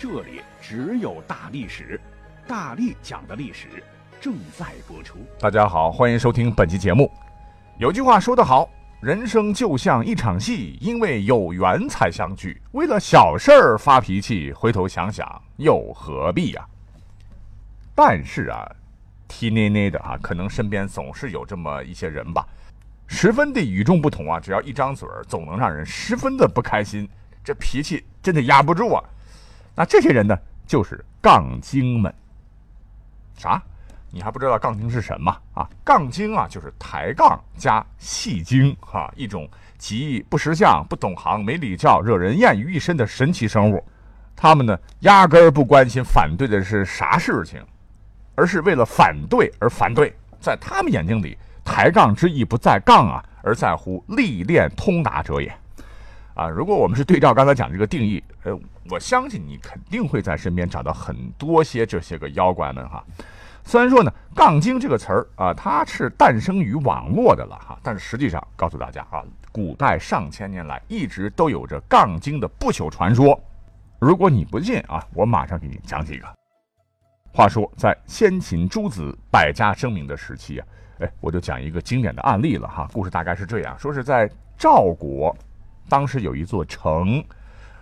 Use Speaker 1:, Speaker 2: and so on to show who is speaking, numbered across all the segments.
Speaker 1: 这里只有大历史，大力讲的历史正在播出。
Speaker 2: 大家好，欢迎收听本期节目。有句话说得好，人生就像一场戏，因为有缘才相聚。为了小事儿发脾气，回头想想又何必呀？但是啊，提捏捏的啊，可能身边总是有这么一些人吧，十分的与众不同啊。只要一张嘴儿，总能让人十分的不开心，这脾气真的压不住啊。那这些人呢，就是杠精们。啥？你还不知道杠精是什么啊？杠精啊，就是抬杠加戏精哈，一种极不识相、不懂行、没礼教、惹人厌于一身的神奇生物。他们呢，压根儿不关心反对的是啥事情，而是为了反对而反对。在他们眼睛里，抬杠之意不在杠啊，而在乎历练通达者也。啊，如果我们是对照刚才讲这个定义，呃，我相信你肯定会在身边找到很多些这些个妖怪们哈。虽然说呢，“杠精”这个词儿啊，它是诞生于网络的了哈，但是实际上告诉大家啊，古代上千年来一直都有着杠精的不朽传说。如果你不信啊，我马上给你讲几个。话说在先秦诸子百家争鸣的时期啊，哎，我就讲一个经典的案例了哈。故事大概是这样说：是在赵国。当时有一座城，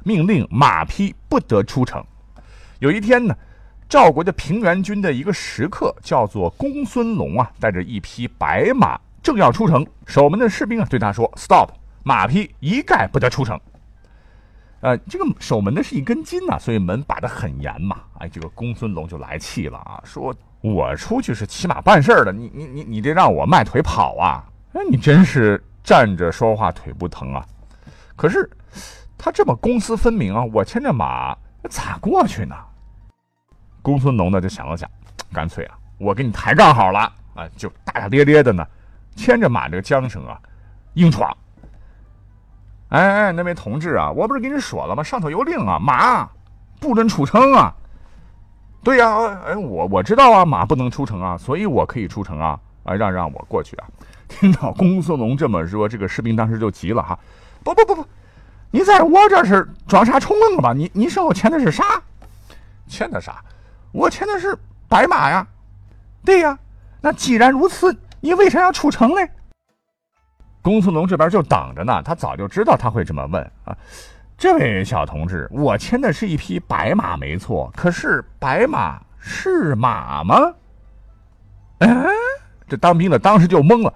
Speaker 2: 命令马匹不得出城。有一天呢，赵国的平原军的一个食客叫做公孙龙啊，带着一匹白马正要出城，守门的士兵啊对他说：“Stop，马匹一概不得出城。”呃，这个守门的是一根筋呐，所以门把得很严嘛。哎，这个公孙龙就来气了啊，说：“我出去是骑马办事的，你你你你得让我迈腿跑啊？哎，你真是站着说话腿不疼啊！”可是，他这么公私分明啊，我牵着马咋过去呢？公孙龙呢就想了想，干脆啊，我给你抬杠好了啊，就大大咧咧的呢，牵着马这个缰绳啊，硬闯。哎哎，那位同志啊，我不是跟你说了吗？上头有令啊，马不准出城啊。对呀，哎，我我知道啊，马不能出城啊，所以我可以出城啊，啊，让让我过去啊。听到公孙龙这么说，这个士兵当时就急了哈。不不不不，你在我这是装啥充愣了吧？你你身后牵的是啥？牵的啥？我牵的是白马呀。对呀，那既然如此，你为啥要出城呢？公孙龙这边就等着呢，他早就知道他会这么问啊。这位小同志，我牵的是一匹白马，没错。可是白马是马吗？嗯，这当兵的当时就懵了。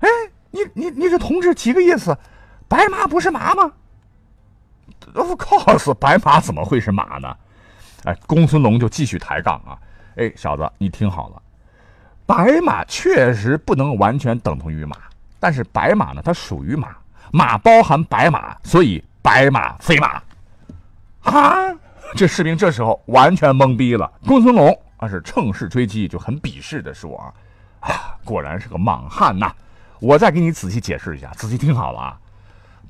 Speaker 2: 哎，你你你这同志几个意思？白马不是马吗？？Of course，白马怎么会是马呢？哎，公孙龙就继续抬杠啊！哎，小子，你听好了，白马确实不能完全等同于马，但是白马呢，它属于马，马包含白马，所以白马非马。啊！这士兵这时候完全懵逼了。公孙龙啊，是乘势追击，就很鄙视的说啊：“啊，果然是个莽汉呐！我再给你仔细解释一下，仔细听好了啊！”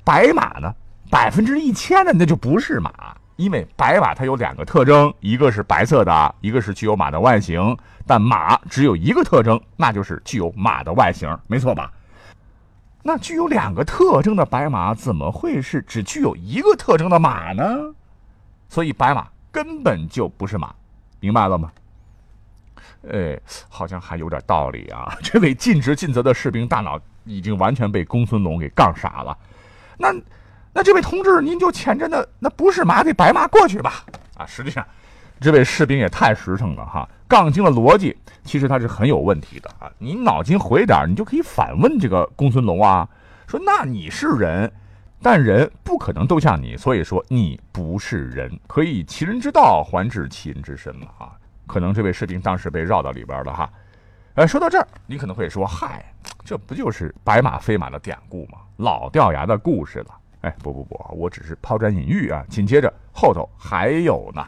Speaker 2: 白马呢，百分之一千的那就不是马，因为白马它有两个特征，一个是白色的，一个是具有马的外形。但马只有一个特征，那就是具有马的外形，没错吧？那具有两个特征的白马怎么会是只具有一个特征的马呢？所以白马根本就不是马，明白了吗？哎，好像还有点道理啊！这位尽职尽责的士兵大脑已经完全被公孙龙给杠傻了。那，那这位同志，您就牵着那那不是马的白马过去吧。啊，实际上，这位士兵也太实诚了哈。杠精的逻辑其实他是很有问题的啊。你脑筋回点你就可以反问这个公孙龙啊，说那你是人，但人不可能都像你，所以说你不是人，可以以其人之道还治其人之身嘛啊。可能这位士兵当时被绕到里边了哈。哎，说到这儿，你可能会说，嗨，这不就是白马非马的典故吗？老掉牙的故事了。哎，不不不，我只是抛砖引玉啊。紧接着后头还有呢。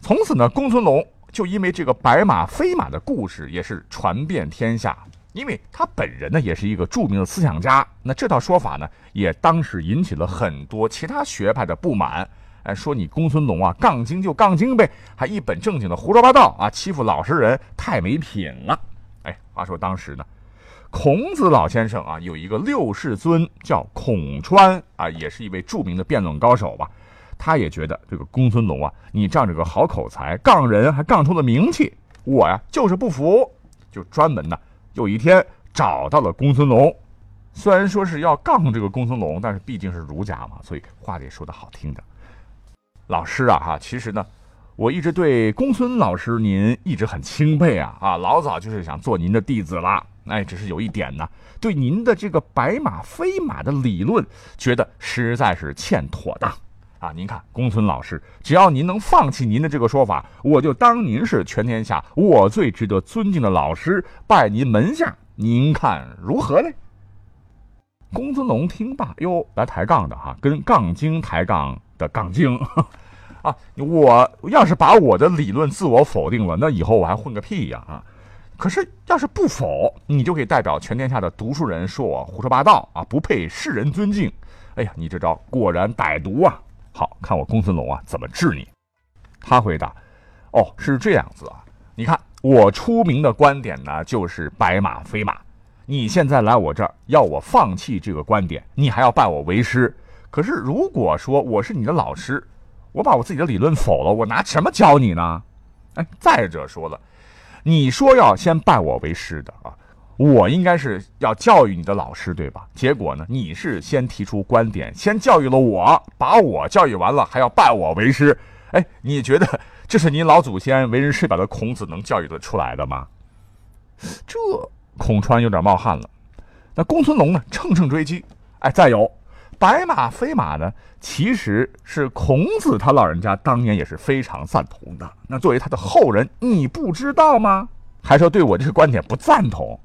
Speaker 2: 从此呢，公孙龙就因为这个白马飞马的故事也是传遍天下。因为他本人呢也是一个著名的思想家，那这套说法呢也当时引起了很多其他学派的不满。哎，说你公孙龙啊，杠精就杠精呗，还一本正经的胡说八道啊，欺负老实人，太没品了。哎，话说当时呢，孔子老先生啊有一个六世尊叫孔川啊，也是一位著名的辩论高手吧。他也觉得这个公孙龙啊，你仗着个好口才，杠人还杠出了名气，我呀就是不服，就专门呢。有一天找到了公孙龙，虽然说是要杠这个公孙龙，但是毕竟是儒家嘛，所以话得说的好听的。老师啊，哈，其实呢，我一直对公孙老师您一直很钦佩啊，啊，老早就是想做您的弟子了。哎，只是有一点呢，对您的这个白马非马的理论，觉得实在是欠妥当。啊，您看，公孙老师，只要您能放弃您的这个说法，我就当您是全天下我最值得尊敬的老师，拜您门下，您看如何嘞？公孙龙听罢，哟，来抬杠的哈，跟杠精抬杠的杠精，啊，我要是把我的理论自我否定了，那以后我还混个屁呀啊！可是要是不否，你就可以代表全天下的读书人说我胡说八道啊，不配世人尊敬。哎呀，你这招果然歹毒啊！好看我公孙龙啊怎么治你？他回答：“哦，是这样子啊。你看我出名的观点呢，就是白马非马。你现在来我这儿要我放弃这个观点，你还要拜我为师。可是如果说我是你的老师，我把我自己的理论否了，我拿什么教你呢？哎，再者说了，你说要先拜我为师的啊。”我应该是要教育你的老师，对吧？结果呢，你是先提出观点，先教育了我，把我教育完了，还要拜我为师。哎，你觉得这是您老祖先为人师表的孔子能教育得出来的吗？这孔川有点冒汗了。那公孙龙呢，乘胜追击。哎，再有白马非马呢，其实是孔子他老人家当年也是非常赞同的。那作为他的后人，你不知道吗？还说对我这个观点不赞同？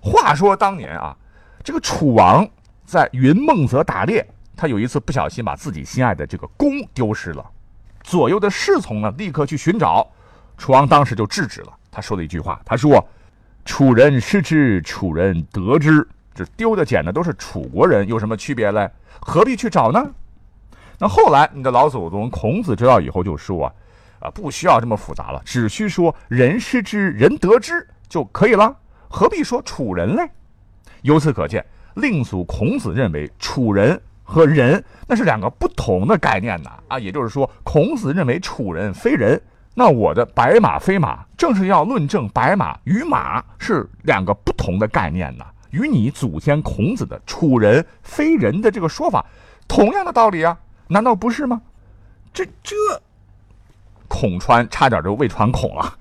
Speaker 2: 话说当年啊，这个楚王在云梦泽打猎，他有一次不小心把自己心爱的这个弓丢失了，左右的侍从呢立刻去寻找，楚王当时就制止了。他说了一句话，他说：“楚人失之，楚人得之。丢的捡的都是楚国人，有什么区别嘞？何必去找呢？”那后来你的老祖宗孔子知道以后就说啊，啊不需要这么复杂了，只需说人失之，人得之就可以了。何必说楚人嘞？由此可见，令祖孔子认为楚人和人那是两个不同的概念呐啊！也就是说，孔子认为楚人非人，那我的白马非马，正是要论证白马与马是两个不同的概念呢，与你祖先孔子的楚人非人的这个说法同样的道理啊，难道不是吗？这这，孔川差点就胃穿孔了，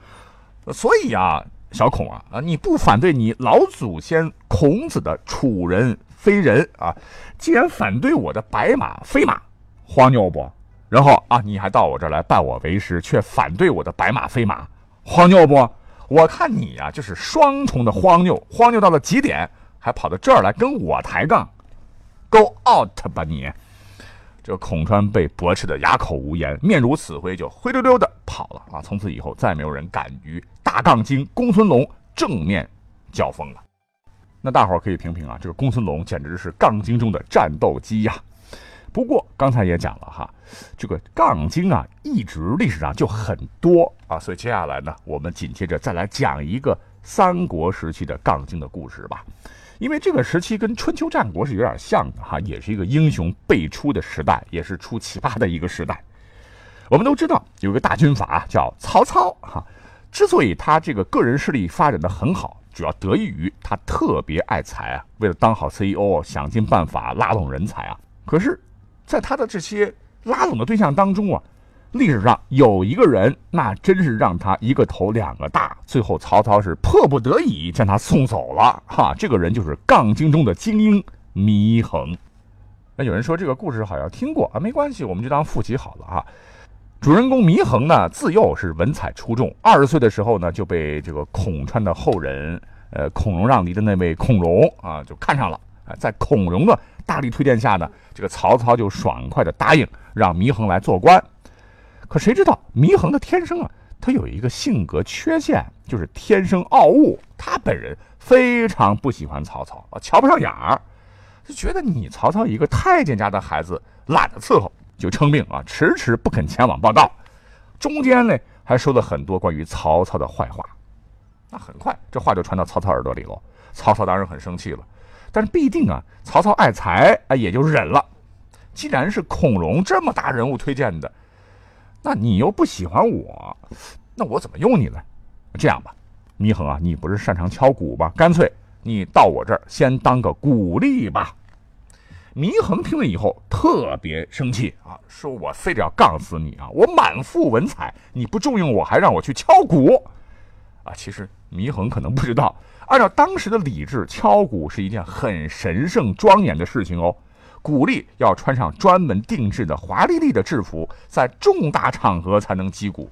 Speaker 2: 所以啊。小孔啊啊！你不反对你老祖先孔子的楚人非人啊？既然反对我的白马非马，荒谬不？然后啊，你还到我这儿来拜我为师，却反对我的白马非马，荒谬不？我看你呀，就是双重的荒谬，荒谬到了极点，还跑到这儿来跟我抬杠，Go out 吧你！这孔川被驳斥的哑口无言，面如死灰，就灰溜溜的跑了啊！从此以后，再没有人敢与大杠精公孙龙正面交锋了。那大伙儿可以评评啊，这个公孙龙简直是杠精中的战斗机呀！不过刚才也讲了哈，这个杠精啊，一直历史上就很多啊，所以接下来呢，我们紧接着再来讲一个三国时期的杠精的故事吧。因为这个时期跟春秋战国是有点像的哈，也是一个英雄辈出的时代，也是出奇葩的一个时代。我们都知道有个大军阀叫曹操哈，之所以他这个个人势力发展的很好，主要得益于他特别爱财啊，为了当好 CEO，想尽办法拉拢人才啊。可是，在他的这些拉拢的对象当中啊。历史上有一个人，那真是让他一个头两个大，最后曹操是迫不得已将他送走了。哈，这个人就是杠精中的精英祢衡。那有人说这个故事好像听过啊，没关系，我们就当复习好了哈。主人公祢衡呢，自幼是文采出众，二十岁的时候呢，就被这个孔川的后人，呃，孔融让梨的那位孔融啊，就看上了。啊，在孔融的大力推荐下呢，这个曹操就爽快的答应让祢衡来做官。可谁知道祢衡的天生啊，他有一个性格缺陷，就是天生傲物。他本人非常不喜欢曹操啊，瞧不上眼儿，就觉得你曹操一个太监家的孩子，懒得伺候，就称病啊，迟迟不肯前往报道。中间呢，还说了很多关于曹操的坏话。那很快，这话就传到曹操耳朵里了。曹操当然很生气了，但是必定啊，曹操爱才啊，也就忍了。既然是孔融这么大人物推荐的，那你又不喜欢我，那我怎么用你呢？这样吧，祢衡啊，你不是擅长敲鼓吗？干脆你到我这儿先当个鼓吏吧。祢衡听了以后特别生气啊，说我非得要杠死你啊！我满腹文采，你不重用我，还让我去敲鼓啊！其实祢衡可能不知道，按照当时的礼制，敲鼓是一件很神圣庄严的事情哦。鼓励要穿上专门定制的华丽丽的制服，在重大场合才能击鼓。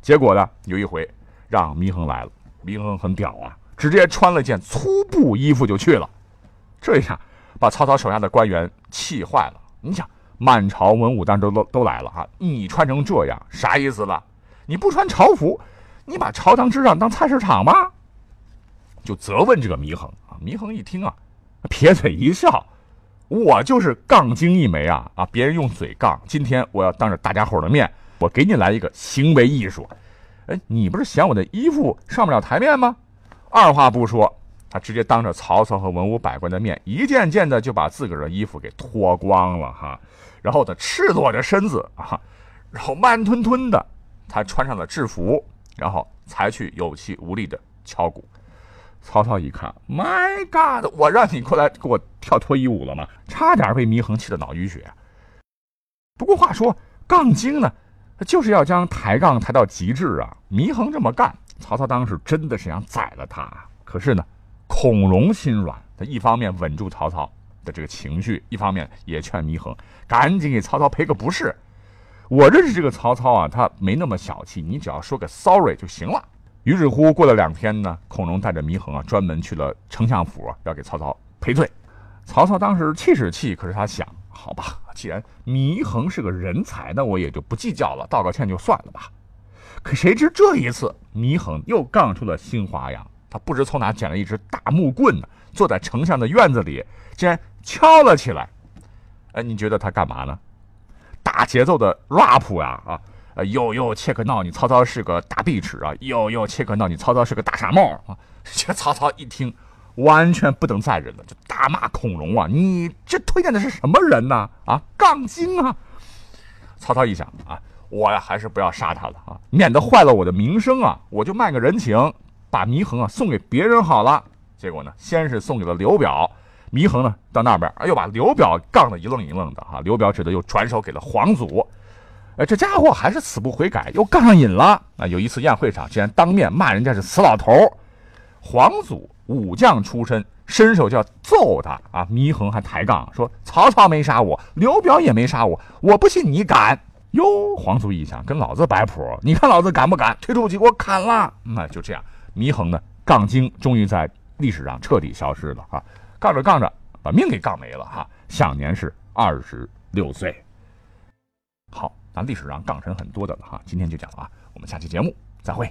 Speaker 2: 结果呢，有一回让祢衡来了，祢衡很屌啊，直接穿了件粗布衣服就去了。这下把曹操手下的官员气坏了。你想，满朝文武当中都都来了啊，你穿成这样，啥意思了？你不穿朝服，你把朝堂之上当菜市场吗？就责问这个祢衡啊。祢衡一听啊，撇嘴一笑。我就是杠精一枚啊啊！别人用嘴杠，今天我要当着大家伙的面，我给你来一个行为艺术。哎，你不是嫌我的衣服上不了台面吗？二话不说，他直接当着曹操和文武百官的面，一件件的就把自个儿的衣服给脱光了哈，然后他赤裸着身子啊，然后慢吞吞的，他穿上了制服，然后才去有气无力的敲鼓。曹操一看，My God！我让你过来给我跳脱衣舞了吗？差点被祢衡气得脑淤血。不过话说，杠精呢，就是要将抬杠抬到极致啊。祢衡这么干，曹操当时真的是想宰了他。可是呢，孔融心软，他一方面稳住曹操的这个情绪，一方面也劝祢衡赶紧给曹操赔个不是。我认识这个曹操啊，他没那么小气，你只要说个 sorry 就行了。于是乎，过了两天呢，孔融带着祢衡啊，专门去了丞相府，要给曹操赔罪。曹操当时气是气，可是他想，好吧，既然祢衡是个人才，那我也就不计较了，道个歉就算了吧。可谁知这一次，祢衡又杠出了新花样，他不知从哪捡了一只大木棍呢，坐在丞相的院子里，竟然敲了起来。哎，你觉得他干嘛呢？大节奏的 rap 呀，啊！啊，呃，呦呦，切克闹！你曹操是个大壁纸啊！呦呦，切克闹！你曹操是个大傻帽啊！这曹操一听，完全不能再忍了，就大骂孔融啊！你这推荐的是什么人呢？啊，杠精啊！曹操一想啊，我呀还是不要杀他了啊，免得坏了我的名声啊！我就卖个人情，把祢衡啊送给别人好了。结果呢，先是送给了刘表，祢衡呢到那边，又把刘表杠得一愣一愣的哈。刘表只得又转手给了黄祖。哎，这家伙还是死不悔改，又杠上瘾了啊！有一次宴会上，竟然当面骂人家是死老头。黄祖武将出身，伸手就要揍他啊！祢衡还抬杠说：“曹操没杀我，刘表也没杀我，我不信你敢。”哟，黄祖一想，跟老子摆谱，你看老子敢不敢？推出去给我砍了！那就这样，祢衡呢，杠精终于在历史上彻底消失了啊！杠着杠着，把命给杠没了哈，享年是二十六岁。好。咱历史上杠神很多的了哈，今天就讲了啊，我们下期节目再会。